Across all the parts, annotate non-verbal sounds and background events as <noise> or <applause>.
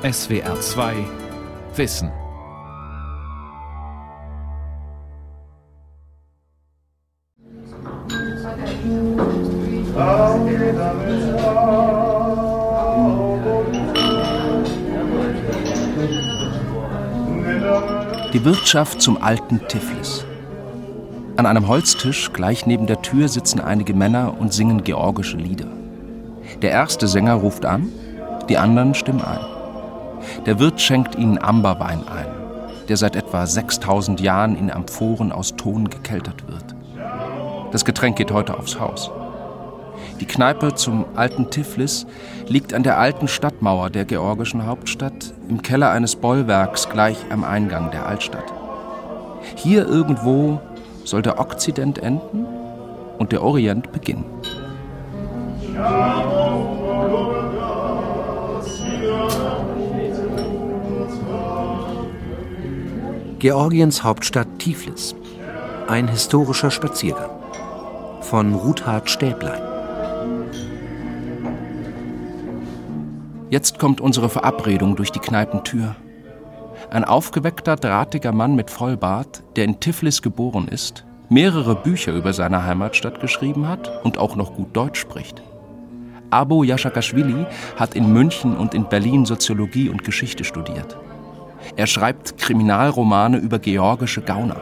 SWR 2 Wissen. Die Wirtschaft zum alten Tiflis. An einem Holztisch gleich neben der Tür sitzen einige Männer und singen georgische Lieder. Der erste Sänger ruft an, die anderen stimmen ein. Der Wirt schenkt ihnen Amberwein ein, der seit etwa 6000 Jahren in Amphoren aus Ton gekeltert wird. Das Getränk geht heute aufs Haus. Die Kneipe zum alten Tiflis liegt an der alten Stadtmauer der georgischen Hauptstadt im Keller eines Bollwerks gleich am Eingang der Altstadt. Hier irgendwo soll der Okzident enden und der Orient beginnen. Georgiens Hauptstadt Tiflis. Ein historischer Spaziergang. Von Ruthard Stäblein. Jetzt kommt unsere Verabredung durch die Kneipentür. Ein aufgeweckter, drahtiger Mann mit Vollbart, der in Tiflis geboren ist, mehrere Bücher über seine Heimatstadt geschrieben hat und auch noch gut Deutsch spricht. Abo Yashakashvili hat in München und in Berlin Soziologie und Geschichte studiert. Er schreibt Kriminalromane über georgische Gauner.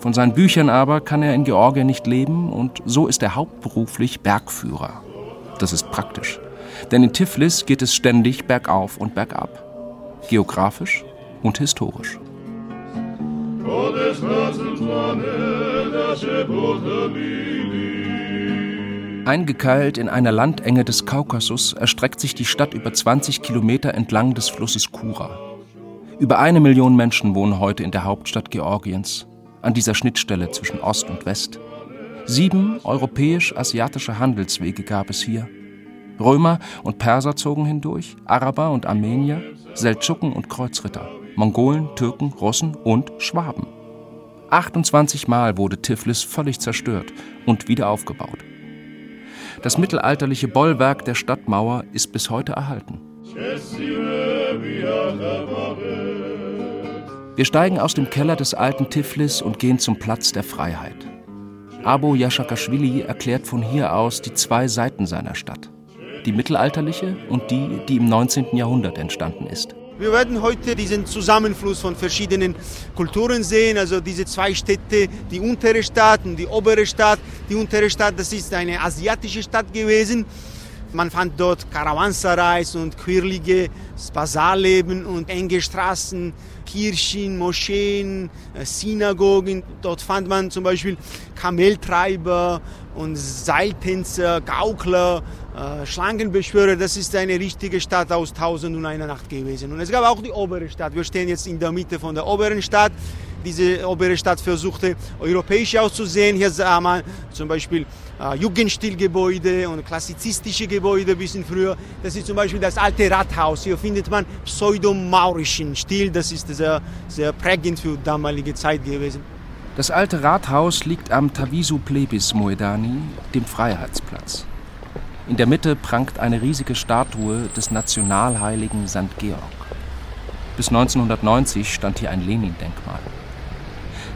Von seinen Büchern aber kann er in Georgien nicht leben und so ist er hauptberuflich Bergführer. Das ist praktisch, denn in Tiflis geht es ständig bergauf und bergab. Geografisch und historisch. Eingekeilt in einer Landenge des Kaukasus erstreckt sich die Stadt über 20 Kilometer entlang des Flusses Kura. Über eine Million Menschen wohnen heute in der Hauptstadt Georgiens, an dieser Schnittstelle zwischen Ost und West. Sieben europäisch-asiatische Handelswege gab es hier. Römer und Perser zogen hindurch, Araber und Armenier, Seldschuken und Kreuzritter, Mongolen, Türken, Russen und Schwaben. 28 Mal wurde Tiflis völlig zerstört und wieder aufgebaut. Das mittelalterliche Bollwerk der Stadtmauer ist bis heute erhalten. Wir steigen aus dem Keller des alten Tiflis und gehen zum Platz der Freiheit. Abo Yashakashvili erklärt von hier aus die zwei Seiten seiner Stadt. Die mittelalterliche und die, die im 19. Jahrhundert entstanden ist. Wir werden heute diesen Zusammenfluss von verschiedenen Kulturen sehen, also diese zwei Städte, die untere Stadt und die obere Stadt. Die untere Stadt, das ist eine asiatische Stadt gewesen. Man fand dort Karawansarais und quirlige Basarleben und enge Straßen, Kirchen, Moscheen, äh, Synagogen. Dort fand man zum Beispiel Kameltreiber und Seiltänzer, Gaukler, äh, Schlangenbeschwörer. Das ist eine richtige Stadt aus Tausend und einer Nacht gewesen. Und es gab auch die obere Stadt. Wir stehen jetzt in der Mitte von der oberen Stadt. Diese obere Stadt versuchte europäisch auszusehen. Hier sah man zum Beispiel äh, Jugendstilgebäude und klassizistische Gebäude bisschen früher. Das ist zum Beispiel das alte Rathaus. Hier findet man pseudo-maurischen Stil. Das ist sehr, sehr prägend für damalige Zeit gewesen. Das alte Rathaus liegt am Tavisu Plebis Moedani, dem Freiheitsplatz. In der Mitte prangt eine riesige Statue des Nationalheiligen St. Georg. Bis 1990 stand hier ein Lenin-Denkmal.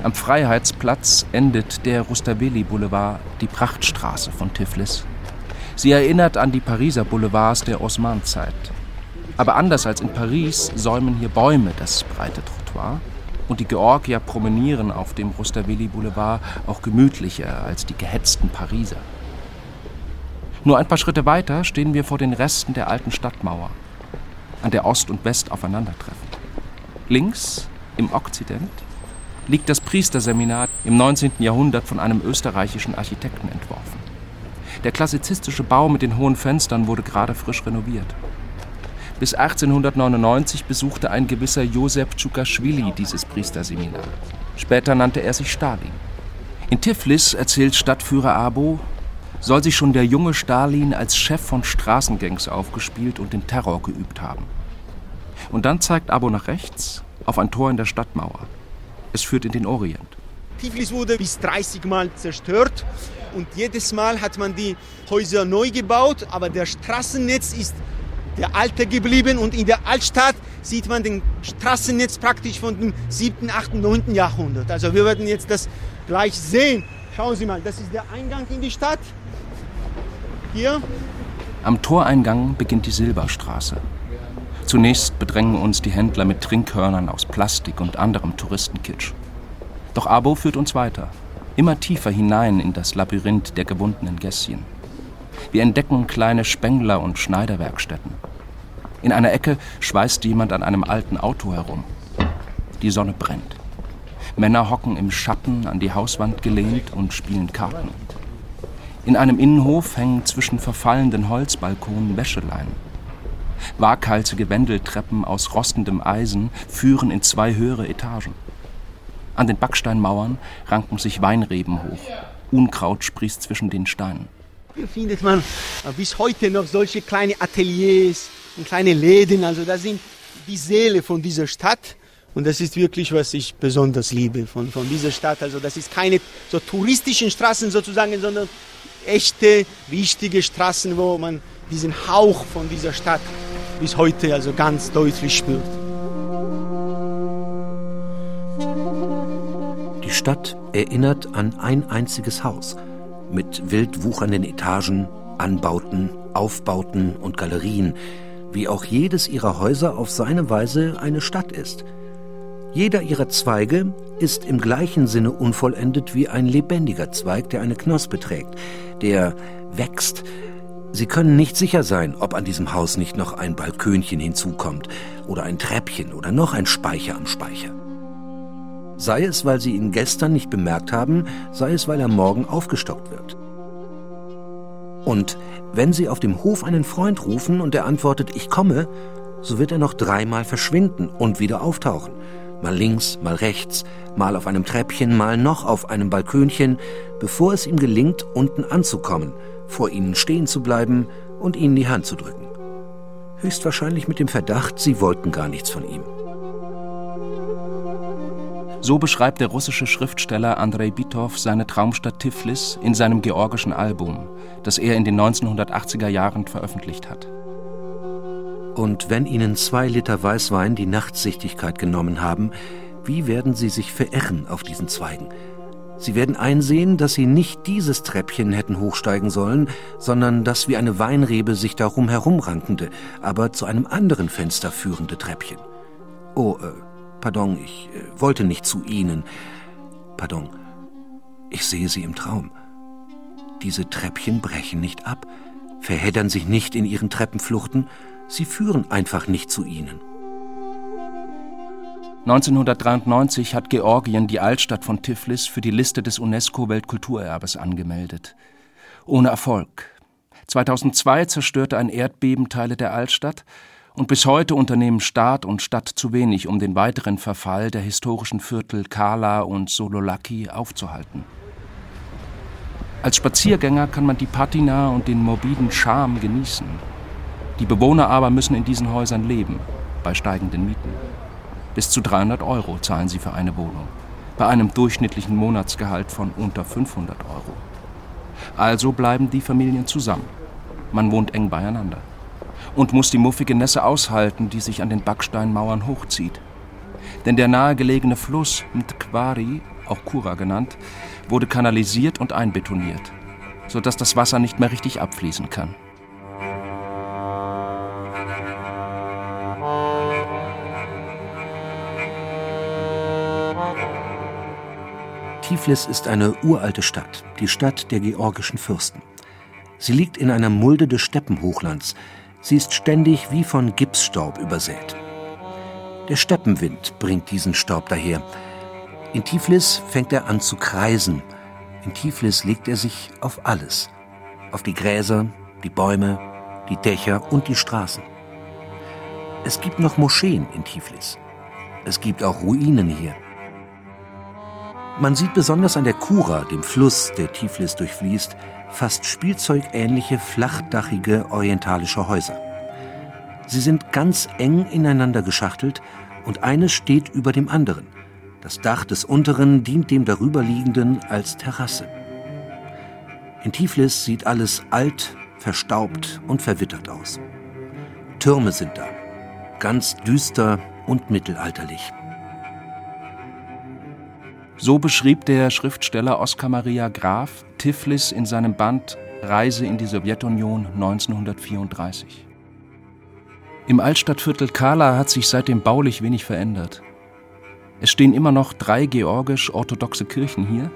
Am Freiheitsplatz endet der Rustaveli Boulevard, die Prachtstraße von Tiflis. Sie erinnert an die Pariser Boulevards der Osmanzeit. Aber anders als in Paris säumen hier Bäume das breite Trottoir und die Georgier promenieren auf dem Rustaveli Boulevard auch gemütlicher als die gehetzten Pariser. Nur ein paar Schritte weiter stehen wir vor den Resten der alten Stadtmauer, an der Ost und West aufeinandertreffen. Links, im Okzident, liegt das Priesterseminar im 19. Jahrhundert von einem österreichischen Architekten entworfen. Der klassizistische Bau mit den hohen Fenstern wurde gerade frisch renoviert. Bis 1899 besuchte ein gewisser Josef Tschukaschwili dieses Priesterseminar. Später nannte er sich Stalin. In Tiflis, erzählt Stadtführer Abo, soll sich schon der junge Stalin als Chef von Straßengangs aufgespielt und den Terror geübt haben. Und dann zeigt Abo nach rechts auf ein Tor in der Stadtmauer. Es führt in den Orient. Tiflis wurde bis 30 Mal zerstört und jedes Mal hat man die Häuser neu gebaut, aber der Straßennetz ist der alte geblieben und in der Altstadt sieht man den Straßennetz praktisch von dem 7., 8., 9. Jahrhundert. Also wir werden jetzt das gleich sehen. Schauen Sie mal, das ist der Eingang in die Stadt. Hier. Am Toreingang beginnt die Silberstraße. Zunächst bedrängen uns die Händler mit Trinkhörnern aus Plastik und anderem Touristenkitsch. Doch Abo führt uns weiter, immer tiefer hinein in das Labyrinth der gewundenen Gässchen. Wir entdecken kleine Spengler- und Schneiderwerkstätten. In einer Ecke schweißt jemand an einem alten Auto herum. Die Sonne brennt. Männer hocken im Schatten an die Hauswand gelehnt und spielen Karten. In einem Innenhof hängen zwischen verfallenden Holzbalkonen Wäscheleinen. Waghalsige Wendeltreppen aus rostendem Eisen führen in zwei höhere Etagen. An den Backsteinmauern ranken sich Weinreben hoch. Unkraut sprießt zwischen den Steinen. Hier findet man bis heute noch solche kleine Ateliers und kleine Läden. Also das sind die Seele von dieser Stadt. Und das ist wirklich, was ich besonders liebe von, von dieser Stadt. Also das ist keine so touristischen Straßen sozusagen, sondern echte, wichtige Straßen, wo man diesen Hauch von dieser Stadt bis heute also ganz deutlich spürt. Die Stadt erinnert an ein einziges Haus mit wild wuchernden Etagen, Anbauten, Aufbauten und Galerien, wie auch jedes ihrer Häuser auf seine Weise eine Stadt ist. Jeder ihrer Zweige ist im gleichen Sinne unvollendet wie ein lebendiger Zweig, der eine Knospe trägt, der wächst, Sie können nicht sicher sein, ob an diesem Haus nicht noch ein Balkönchen hinzukommt oder ein Treppchen oder noch ein Speicher am Speicher. Sei es, weil Sie ihn gestern nicht bemerkt haben, sei es, weil er morgen aufgestockt wird. Und wenn Sie auf dem Hof einen Freund rufen und er antwortet, ich komme, so wird er noch dreimal verschwinden und wieder auftauchen. Mal links, mal rechts, mal auf einem Treppchen, mal noch auf einem Balkönchen, bevor es ihm gelingt, unten anzukommen – vor ihnen stehen zu bleiben und ihnen die Hand zu drücken. Höchstwahrscheinlich mit dem Verdacht, sie wollten gar nichts von ihm. So beschreibt der russische Schriftsteller Andrei Bitow seine Traumstadt Tiflis in seinem georgischen Album, das er in den 1980er Jahren veröffentlicht hat. Und wenn Ihnen zwei Liter Weißwein die Nachtsichtigkeit genommen haben, wie werden Sie sich verirren auf diesen Zweigen? Sie werden einsehen, dass sie nicht dieses Treppchen hätten hochsteigen sollen, sondern das wie eine Weinrebe sich darum herumrankende, aber zu einem anderen Fenster führende Treppchen. Oh, äh, pardon, ich äh, wollte nicht zu Ihnen. Pardon, ich sehe Sie im Traum. Diese Treppchen brechen nicht ab, verheddern sich nicht in ihren Treppenfluchten, sie führen einfach nicht zu Ihnen. 1993 hat Georgien die Altstadt von Tiflis für die Liste des UNESCO-Weltkulturerbes angemeldet. Ohne Erfolg. 2002 zerstörte ein Erdbeben Teile der Altstadt und bis heute unternehmen Staat und Stadt zu wenig, um den weiteren Verfall der historischen Viertel Kala und Sololaki aufzuhalten. Als Spaziergänger kann man die Patina und den morbiden Charme genießen. Die Bewohner aber müssen in diesen Häusern leben, bei steigenden Mieten. Bis zu 300 Euro zahlen sie für eine Wohnung, bei einem durchschnittlichen Monatsgehalt von unter 500 Euro. Also bleiben die Familien zusammen. Man wohnt eng beieinander und muss die muffige Nässe aushalten, die sich an den Backsteinmauern hochzieht. Denn der nahegelegene Fluss Mtquari, auch Kura genannt, wurde kanalisiert und einbetoniert, sodass das Wasser nicht mehr richtig abfließen kann. Tiflis ist eine uralte Stadt, die Stadt der georgischen Fürsten. Sie liegt in einer Mulde des Steppenhochlands. Sie ist ständig wie von Gipsstaub übersät. Der Steppenwind bringt diesen Staub daher. In Tiflis fängt er an zu kreisen. In Tiflis legt er sich auf alles. Auf die Gräser, die Bäume, die Dächer und die Straßen. Es gibt noch Moscheen in Tiflis. Es gibt auch Ruinen hier. Man sieht besonders an der Kura, dem Fluss, der Tiflis durchfließt, fast spielzeugähnliche, flachdachige orientalische Häuser. Sie sind ganz eng ineinander geschachtelt und eines steht über dem anderen. Das Dach des unteren dient dem darüberliegenden als Terrasse. In Tiflis sieht alles alt, verstaubt und verwittert aus. Türme sind da. Ganz düster und mittelalterlich. So beschrieb der Schriftsteller Oskar Maria Graf Tiflis in seinem Band Reise in die Sowjetunion 1934. Im Altstadtviertel Kala hat sich seitdem baulich wenig verändert. Es stehen immer noch drei georgisch-orthodoxe Kirchen hier,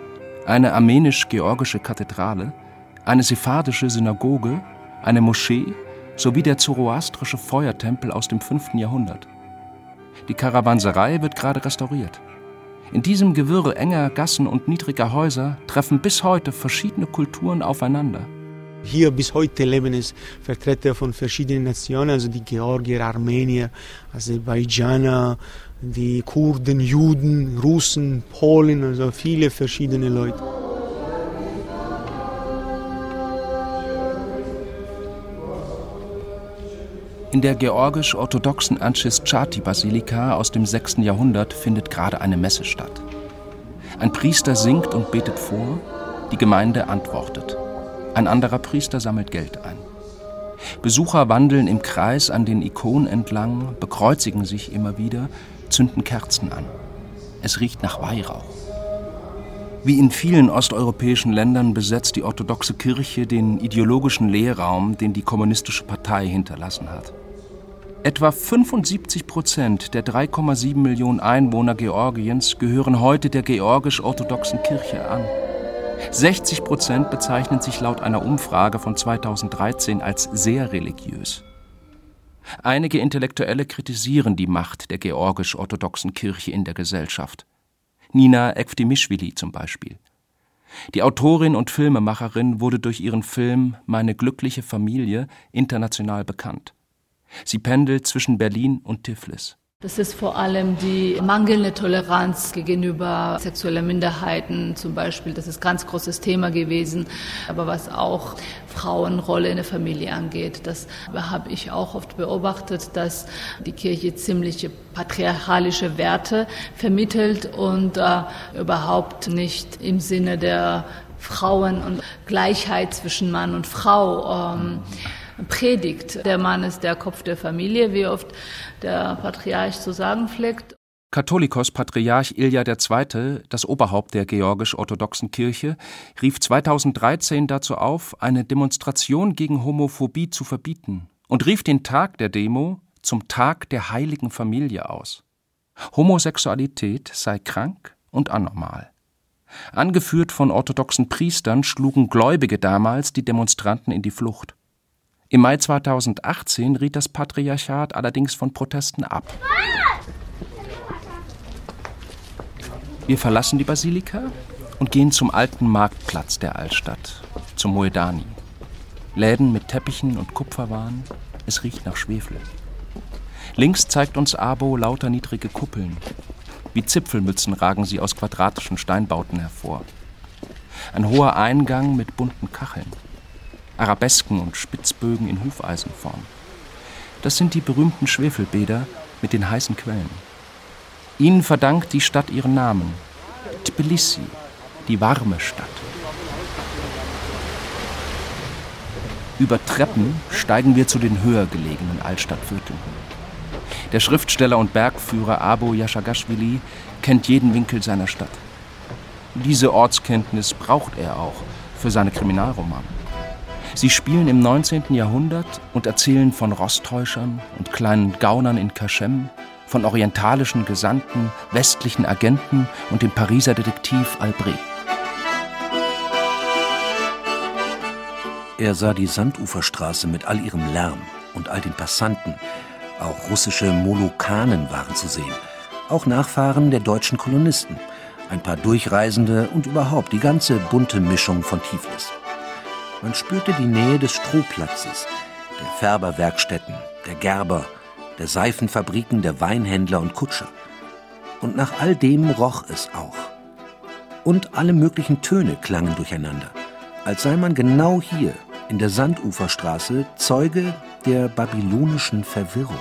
eine armenisch-georgische Kathedrale, eine sephardische Synagoge, eine Moschee sowie der zoroastrische Feuertempel aus dem 5. Jahrhundert. Die Karawanserei wird gerade restauriert. In diesem Gewirre enger Gassen und niedriger Häuser treffen bis heute verschiedene Kulturen aufeinander. Hier bis heute leben es Vertreter von verschiedenen Nationen, also die Georgier, Armenier, Aserbaidschaner, die Kurden, Juden, Russen, Polen, also viele verschiedene Leute. In der georgisch-orthodoxen Anchis-Chati-Basilika aus dem 6. Jahrhundert findet gerade eine Messe statt. Ein Priester singt und betet vor, die Gemeinde antwortet. Ein anderer Priester sammelt Geld ein. Besucher wandeln im Kreis an den Ikonen entlang, bekreuzigen sich immer wieder, zünden Kerzen an. Es riecht nach Weihrauch. Wie in vielen osteuropäischen Ländern besetzt die orthodoxe Kirche den ideologischen Leerraum, den die kommunistische Partei hinterlassen hat. Etwa 75 Prozent der 3,7 Millionen Einwohner Georgiens gehören heute der georgisch-orthodoxen Kirche an. 60 Prozent bezeichnen sich laut einer Umfrage von 2013 als sehr religiös. Einige Intellektuelle kritisieren die Macht der georgisch-orthodoxen Kirche in der Gesellschaft. Nina Ekftimischwili zum Beispiel. Die Autorin und Filmemacherin wurde durch ihren Film Meine glückliche Familie international bekannt. Sie pendelt zwischen Berlin und Tiflis. Das ist vor allem die mangelnde Toleranz gegenüber sexuellen Minderheiten zum Beispiel. Das ist ganz großes Thema gewesen. Aber was auch Frauenrolle in der Familie angeht, das habe ich auch oft beobachtet, dass die Kirche ziemliche patriarchalische Werte vermittelt und äh, überhaupt nicht im Sinne der Frauen und Gleichheit zwischen Mann und Frau ähm, predigt. Der Mann ist der Kopf der Familie, wie oft der Patriarch zu sagen pflegt. Katholikos Patriarch Ilja II., das Oberhaupt der georgisch-orthodoxen Kirche, rief 2013 dazu auf, eine Demonstration gegen Homophobie zu verbieten und rief den Tag der Demo zum Tag der heiligen Familie aus. Homosexualität sei krank und anormal. Angeführt von orthodoxen Priestern schlugen Gläubige damals die Demonstranten in die Flucht. Im Mai 2018 riet das Patriarchat allerdings von Protesten ab. Wir verlassen die Basilika und gehen zum alten Marktplatz der Altstadt, zum Moedani. Läden mit Teppichen und Kupferwaren, es riecht nach Schwefel. Links zeigt uns Abo lauter niedrige Kuppeln. Wie Zipfelmützen ragen sie aus quadratischen Steinbauten hervor. Ein hoher Eingang mit bunten Kacheln. Arabesken und Spitzbögen in Hufeisenform. Das sind die berühmten Schwefelbäder mit den heißen Quellen. Ihnen verdankt die Stadt ihren Namen. Tbilisi, die warme Stadt. Über Treppen steigen wir zu den höher gelegenen Altstadtvierteln. Der Schriftsteller und Bergführer Abo Yashagashvili kennt jeden Winkel seiner Stadt. Diese Ortskenntnis braucht er auch für seine Kriminalromane. Sie spielen im 19. Jahrhundert und erzählen von Rosttäuschern und kleinen Gaunern in Kaschem, von orientalischen Gesandten, westlichen Agenten und dem Pariser Detektiv Albret. Er sah die Sanduferstraße mit all ihrem Lärm und all den Passanten. Auch russische Molukanen waren zu sehen. Auch Nachfahren der deutschen Kolonisten. Ein paar Durchreisende und überhaupt die ganze bunte Mischung von Tiflis. Man spürte die Nähe des Strohplatzes, der Färberwerkstätten, der Gerber, der Seifenfabriken, der Weinhändler und Kutscher. Und nach all dem roch es auch. Und alle möglichen Töne klangen durcheinander, als sei man genau hier in der Sanduferstraße Zeuge der babylonischen Verwirrung.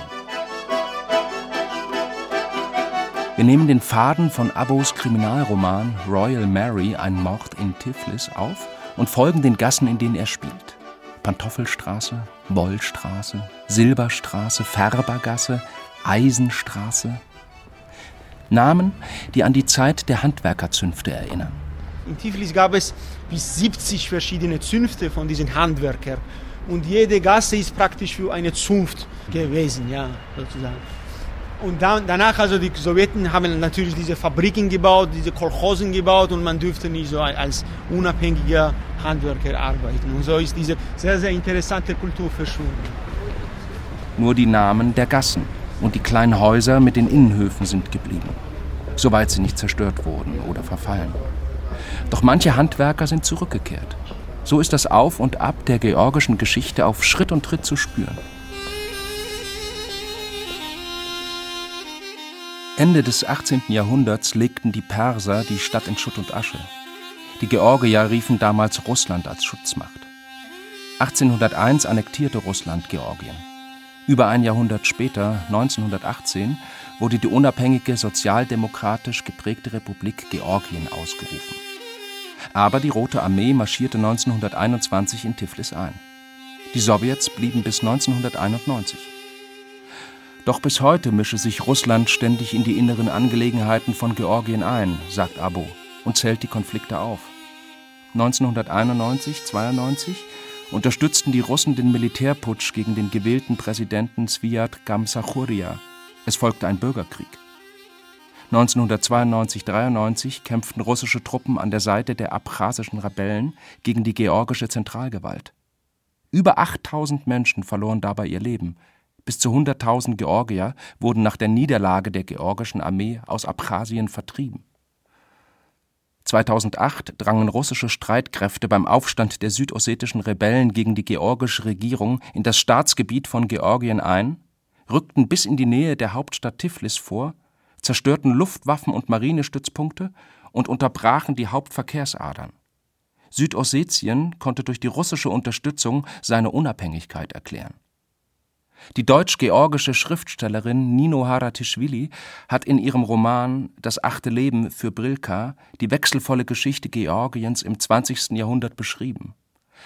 Wir nehmen den Faden von Abos Kriminalroman Royal Mary, ein Mord in Tiflis auf und folgen den Gassen, in denen er spielt. Pantoffelstraße, Wollstraße, Silberstraße, Färbergasse, Eisenstraße. Namen, die an die Zeit der Handwerkerzünfte erinnern. In Tiflis gab es bis 70 verschiedene Zünfte von diesen Handwerkern. Und jede Gasse ist praktisch für eine Zunft gewesen, ja, sozusagen. Und dann, danach, also die Sowjeten haben natürlich diese Fabriken gebaut, diese Kolchosen gebaut und man dürfte nicht so als unabhängiger Handwerker arbeiten. Und so ist diese sehr, sehr interessante Kultur verschwunden. Nur die Namen der Gassen und die kleinen Häuser mit den Innenhöfen sind geblieben, soweit sie nicht zerstört wurden oder verfallen. Doch manche Handwerker sind zurückgekehrt. So ist das Auf und Ab der georgischen Geschichte auf Schritt und Tritt zu spüren. Ende des 18. Jahrhunderts legten die Perser die Stadt in Schutt und Asche. Die Georgier riefen damals Russland als Schutzmacht. 1801 annektierte Russland Georgien. Über ein Jahrhundert später, 1918, wurde die unabhängige sozialdemokratisch geprägte Republik Georgien ausgerufen. Aber die Rote Armee marschierte 1921 in Tiflis ein. Die Sowjets blieben bis 1991. Doch bis heute mische sich Russland ständig in die inneren Angelegenheiten von Georgien ein, sagt Abo und zählt die Konflikte auf. 1991, 92 unterstützten die Russen den Militärputsch gegen den gewählten Präsidenten Sviat Gamsachuria. Es folgte ein Bürgerkrieg. 1992-93 kämpften russische Truppen an der Seite der abchasischen Rebellen gegen die georgische Zentralgewalt. Über 8000 Menschen verloren dabei ihr Leben, bis zu 100.000 Georgier wurden nach der Niederlage der georgischen Armee aus Abchasien vertrieben. 2008 drangen russische Streitkräfte beim Aufstand der südossetischen Rebellen gegen die georgische Regierung in das Staatsgebiet von Georgien ein, rückten bis in die Nähe der Hauptstadt Tiflis vor, zerstörten Luftwaffen und Marinestützpunkte und unterbrachen die Hauptverkehrsadern. Südossetien konnte durch die russische Unterstützung seine Unabhängigkeit erklären. Die deutsch-georgische Schriftstellerin Nino Haratischvili hat in ihrem Roman Das achte Leben für Brilka die wechselvolle Geschichte Georgiens im 20. Jahrhundert beschrieben.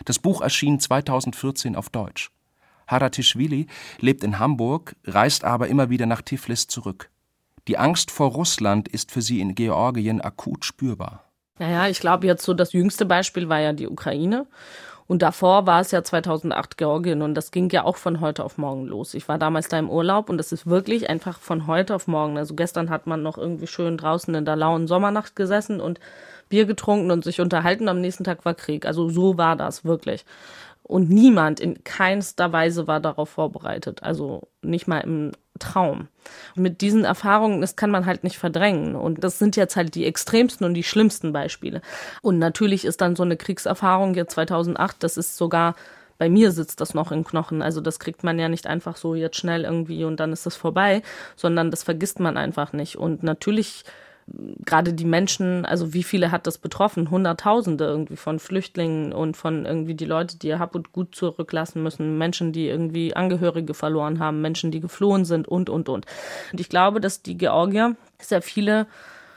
Das Buch erschien 2014 auf Deutsch. Haratischvili lebt in Hamburg, reist aber immer wieder nach Tiflis zurück. Die Angst vor Russland ist für sie in Georgien akut spürbar. Naja, ich glaube jetzt so, das jüngste Beispiel war ja die Ukraine. Und davor war es ja 2008 Georgien und das ging ja auch von heute auf morgen los. Ich war damals da im Urlaub und das ist wirklich einfach von heute auf morgen. Also gestern hat man noch irgendwie schön draußen in der lauen Sommernacht gesessen und Bier getrunken und sich unterhalten. Am nächsten Tag war Krieg. Also so war das wirklich. Und niemand in keinster Weise war darauf vorbereitet. Also nicht mal im Traum. Mit diesen Erfahrungen, das kann man halt nicht verdrängen. Und das sind jetzt halt die extremsten und die schlimmsten Beispiele. Und natürlich ist dann so eine Kriegserfahrung jetzt 2008, das ist sogar bei mir sitzt das noch in Knochen. Also das kriegt man ja nicht einfach so jetzt schnell irgendwie und dann ist das vorbei, sondern das vergisst man einfach nicht. Und natürlich gerade die Menschen, also wie viele hat das betroffen? Hunderttausende irgendwie von Flüchtlingen und von irgendwie die Leute, die ihr Hab und Gut zurücklassen müssen, Menschen, die irgendwie Angehörige verloren haben, Menschen, die geflohen sind und, und, und. Und ich glaube, dass die Georgier sehr viele,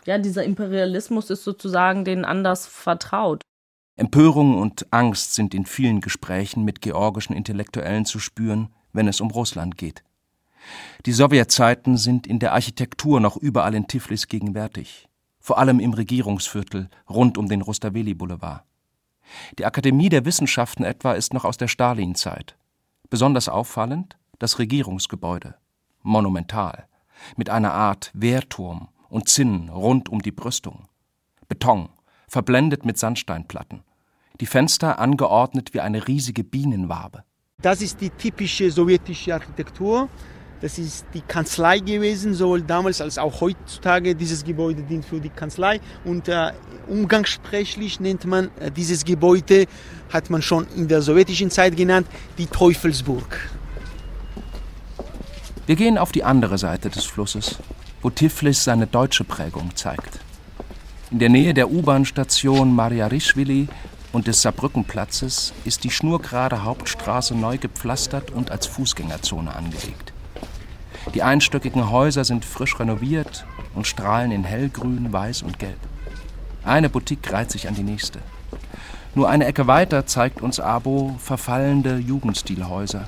ja, dieser Imperialismus ist sozusagen denen anders vertraut. Empörung und Angst sind in vielen Gesprächen mit georgischen Intellektuellen zu spüren, wenn es um Russland geht. Die Sowjetzeiten sind in der Architektur noch überall in Tiflis gegenwärtig, vor allem im Regierungsviertel rund um den Rustaveli-Boulevard. Die Akademie der Wissenschaften etwa ist noch aus der Stalinzeit. Besonders auffallend das Regierungsgebäude, monumental, mit einer Art Wehrturm und Zinnen rund um die Brüstung. Beton, verblendet mit Sandsteinplatten. Die Fenster angeordnet wie eine riesige Bienenwabe. Das ist die typische sowjetische Architektur. Das ist die Kanzlei gewesen, sowohl damals als auch heutzutage. Dieses Gebäude dient für die Kanzlei und äh, umgangssprachlich nennt man äh, dieses Gebäude, hat man schon in der sowjetischen Zeit genannt, die Teufelsburg. Wir gehen auf die andere Seite des Flusses, wo Tiflis seine deutsche Prägung zeigt. In der Nähe der U-Bahn-Station Mariarischwili und des Saarbrückenplatzes ist die schnurgerade Hauptstraße neu gepflastert und als Fußgängerzone angelegt. Die einstöckigen Häuser sind frisch renoviert und strahlen in hellgrün, weiß und gelb. Eine Boutique reiht sich an die nächste. Nur eine Ecke weiter zeigt uns Abo verfallende Jugendstilhäuser.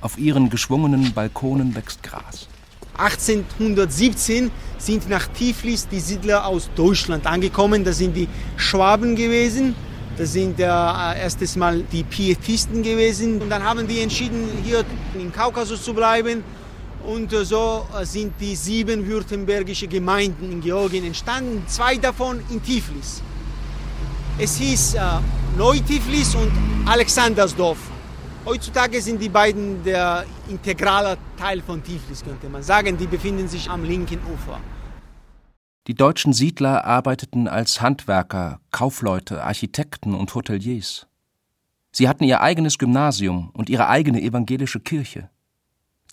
Auf ihren geschwungenen Balkonen wächst Gras. 1817 sind nach Tiflis die Siedler aus Deutschland angekommen. Das sind die Schwaben gewesen. Das sind äh, erstes Mal die Pietisten gewesen. Und dann haben die entschieden, hier im Kaukasus zu bleiben. Und äh, so äh, sind die sieben württembergische Gemeinden in Georgien entstanden. Zwei davon in Tiflis. Es hieß äh, Neu-Tiflis und Alexandersdorf. Heutzutage sind die beiden der integrale Teil von Tiflis, könnte man sagen. Die befinden sich am linken Ufer. Die deutschen Siedler arbeiteten als Handwerker, Kaufleute, Architekten und Hoteliers. Sie hatten ihr eigenes Gymnasium und ihre eigene evangelische Kirche.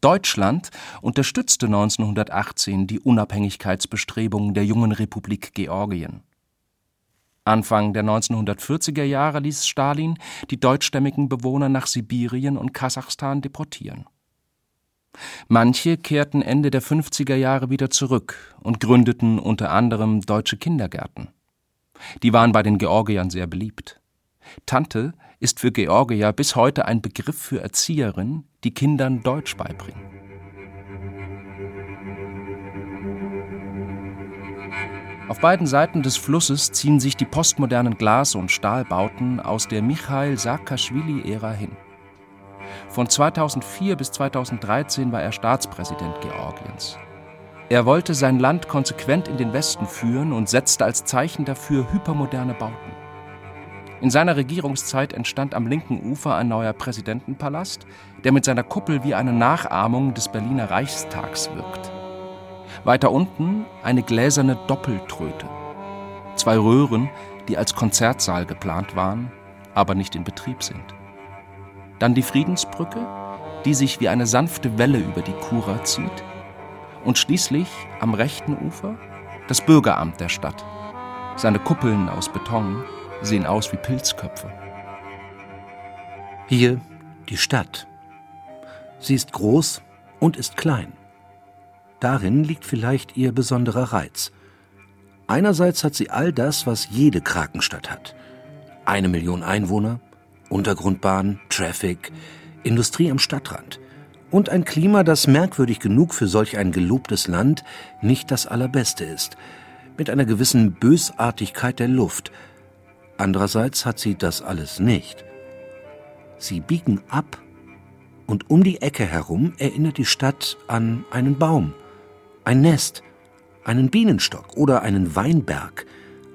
Deutschland unterstützte 1918 die Unabhängigkeitsbestrebungen der jungen Republik Georgien. Anfang der 1940er Jahre ließ Stalin die deutschstämmigen Bewohner nach Sibirien und Kasachstan deportieren. Manche kehrten Ende der 50er Jahre wieder zurück und gründeten unter anderem deutsche Kindergärten. Die waren bei den Georgiern sehr beliebt. Tante ist für Georgier bis heute ein Begriff für Erzieherin, die Kindern Deutsch beibringen. Auf beiden Seiten des Flusses ziehen sich die postmodernen Glas- und Stahlbauten aus der Michail Saakashvili-Ära hin. Von 2004 bis 2013 war er Staatspräsident Georgiens. Er wollte sein Land konsequent in den Westen führen und setzte als Zeichen dafür hypermoderne Bauten. In seiner Regierungszeit entstand am linken Ufer ein neuer Präsidentenpalast, der mit seiner Kuppel wie eine Nachahmung des Berliner Reichstags wirkt. Weiter unten eine gläserne Doppeltröte. Zwei Röhren, die als Konzertsaal geplant waren, aber nicht in Betrieb sind. Dann die Friedensbrücke, die sich wie eine sanfte Welle über die Kura zieht. Und schließlich am rechten Ufer das Bürgeramt der Stadt. Seine Kuppeln aus Beton sehen aus wie Pilzköpfe. Hier die Stadt. Sie ist groß und ist klein. Darin liegt vielleicht ihr besonderer Reiz. Einerseits hat sie all das, was jede Krakenstadt hat. Eine Million Einwohner, Untergrundbahn, Traffic, Industrie am Stadtrand und ein Klima, das merkwürdig genug für solch ein gelobtes Land nicht das allerbeste ist, mit einer gewissen Bösartigkeit der Luft. Andererseits hat sie das alles nicht. Sie biegen ab und um die Ecke herum erinnert die Stadt an einen Baum, ein Nest, einen Bienenstock oder einen Weinberg,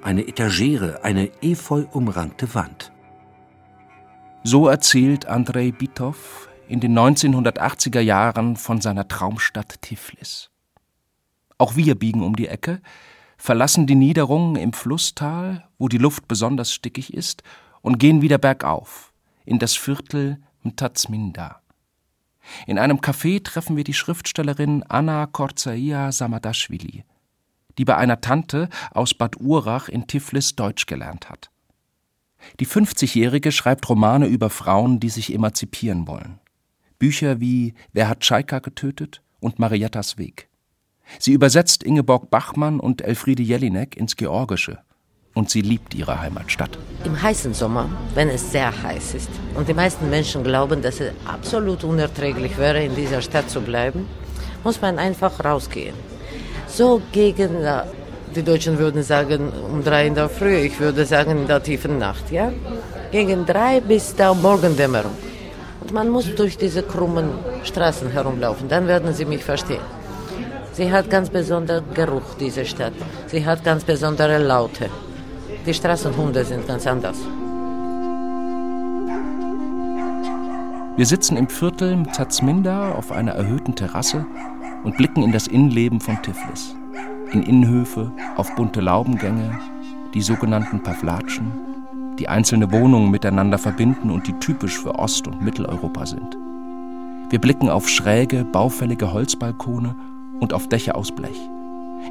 eine Etagere, eine efeu umrankte Wand. So erzählt Andrei Bitow in den 1980er Jahren von seiner Traumstadt Tiflis. Auch wir biegen um die Ecke, verlassen die Niederungen im Flusstal, wo die Luft besonders stickig ist, und gehen wieder bergauf, in das Viertel Mtazminda. In einem Café treffen wir die Schriftstellerin Anna Korzaia Samadashvili, die bei einer Tante aus Bad Urach in Tiflis Deutsch gelernt hat. Die 50-Jährige schreibt Romane über Frauen, die sich emanzipieren wollen. Bücher wie Wer hat Tschaika getötet und Mariettas Weg. Sie übersetzt Ingeborg Bachmann und Elfriede Jelinek ins Georgische und sie liebt ihre Heimatstadt. Im heißen Sommer, wenn es sehr heiß ist und die meisten Menschen glauben, dass es absolut unerträglich wäre, in dieser Stadt zu bleiben, muss man einfach rausgehen. So gegen, äh, die Deutschen würden sagen, um drei in der Früh, ich würde sagen in der tiefen Nacht, ja? Gegen drei bis der Morgendämmerung. Und man muss durch diese krummen Straßen herumlaufen, dann werden Sie mich verstehen. Sie hat ganz besonderen Geruch, diese Stadt. Sie hat ganz besondere Laute. Die Straßenhunde sind ganz anders. Wir sitzen im Viertel Tazminda auf einer erhöhten Terrasse und blicken in das Innenleben von Tiflis. In Innenhöfe, auf bunte Laubengänge, die sogenannten Pavlatschen, die einzelne Wohnungen miteinander verbinden und die typisch für Ost- und Mitteleuropa sind. Wir blicken auf schräge, baufällige Holzbalkone und auf Dächer aus Blech.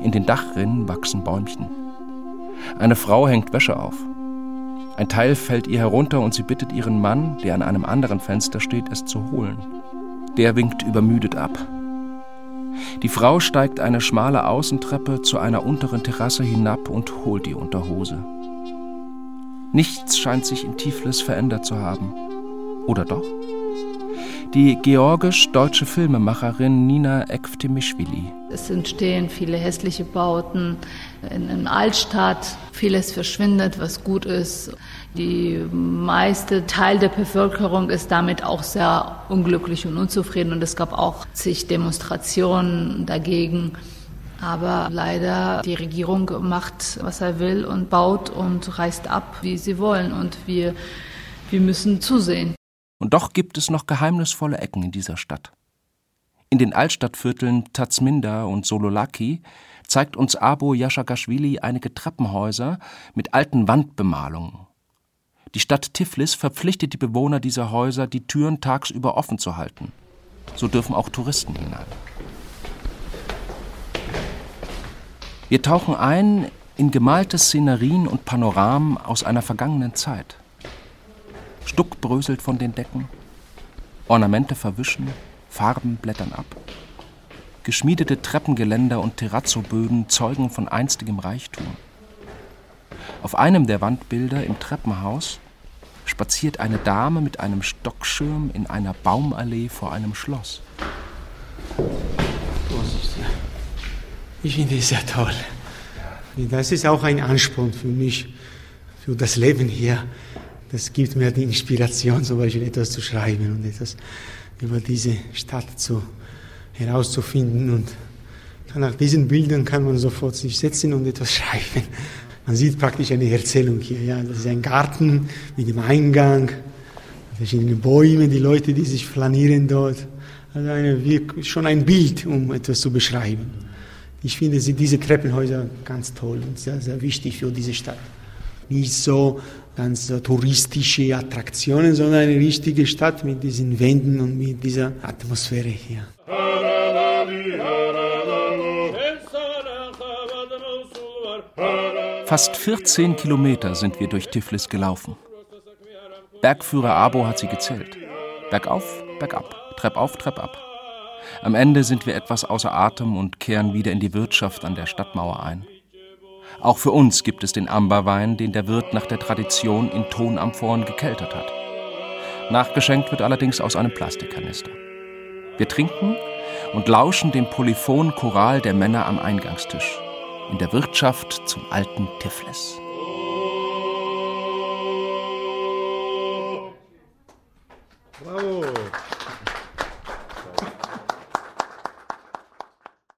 In den Dachrinnen wachsen Bäumchen. Eine Frau hängt Wäsche auf. Ein Teil fällt ihr herunter und sie bittet ihren Mann, der an einem anderen Fenster steht, es zu holen. Der winkt übermüdet ab. Die Frau steigt eine schmale Außentreppe zu einer unteren Terrasse hinab und holt die Unterhose. Nichts scheint sich in Tiflis verändert zu haben. Oder doch? Die georgisch-deutsche Filmemacherin Nina Ekftimischwili. Es entstehen viele hässliche Bauten in, in Altstadt. Vieles verschwindet, was gut ist. Die meiste Teil der Bevölkerung ist damit auch sehr unglücklich und unzufrieden und es gab auch zig Demonstrationen dagegen. Aber leider die Regierung macht, was er will und baut und reißt ab, wie sie wollen und wir, wir müssen zusehen. Und doch gibt es noch geheimnisvolle Ecken in dieser Stadt. In den Altstadtvierteln Tazminda und Sololaki zeigt uns Abo Yashagashvili einige Treppenhäuser mit alten Wandbemalungen die Stadt Tiflis verpflichtet die Bewohner dieser Häuser, die Türen tagsüber offen zu halten. So dürfen auch Touristen hinein. Wir tauchen ein in gemalte Szenerien und Panoramen aus einer vergangenen Zeit. Stuck bröselt von den Decken, Ornamente verwischen, Farben blättern ab. Geschmiedete Treppengeländer und Terrazzoböden zeugen von einstigem Reichtum. Auf einem der Wandbilder im Treppenhaus spaziert eine Dame mit einem Stockschirm in einer Baumallee vor einem Schloss. Ich finde es sehr toll. Das ist auch ein Ansporn für mich, für das Leben hier. Das gibt mir die Inspiration, zum Beispiel etwas zu schreiben und etwas über diese Stadt zu, herauszufinden. Und nach diesen Bildern kann man sofort sich setzen und etwas <laughs> schreiben. Man sieht praktisch eine Erzählung hier. Ja. Das ist ein Garten mit dem Eingang, verschiedene Bäume, die Leute, die sich flanieren dort. Also eine, schon ein Bild, um etwas zu beschreiben. Ich finde diese Treppenhäuser ganz toll und sehr, sehr wichtig für diese Stadt. Nicht so ganz touristische Attraktionen, sondern eine richtige Stadt mit diesen Wänden und mit dieser Atmosphäre hier. Fast 14 Kilometer sind wir durch Tiflis gelaufen. Bergführer Abo hat sie gezählt. Bergauf, bergab, Treppauf, Treppab. Am Ende sind wir etwas außer Atem und kehren wieder in die Wirtschaft an der Stadtmauer ein. Auch für uns gibt es den Amberwein, den der Wirt nach der Tradition in Tonamphoren gekeltert hat. Nachgeschenkt wird allerdings aus einem Plastikkanister. Wir trinken und lauschen dem polyphonen Choral der Männer am Eingangstisch. In der Wirtschaft zum alten Tiflis. Bravo!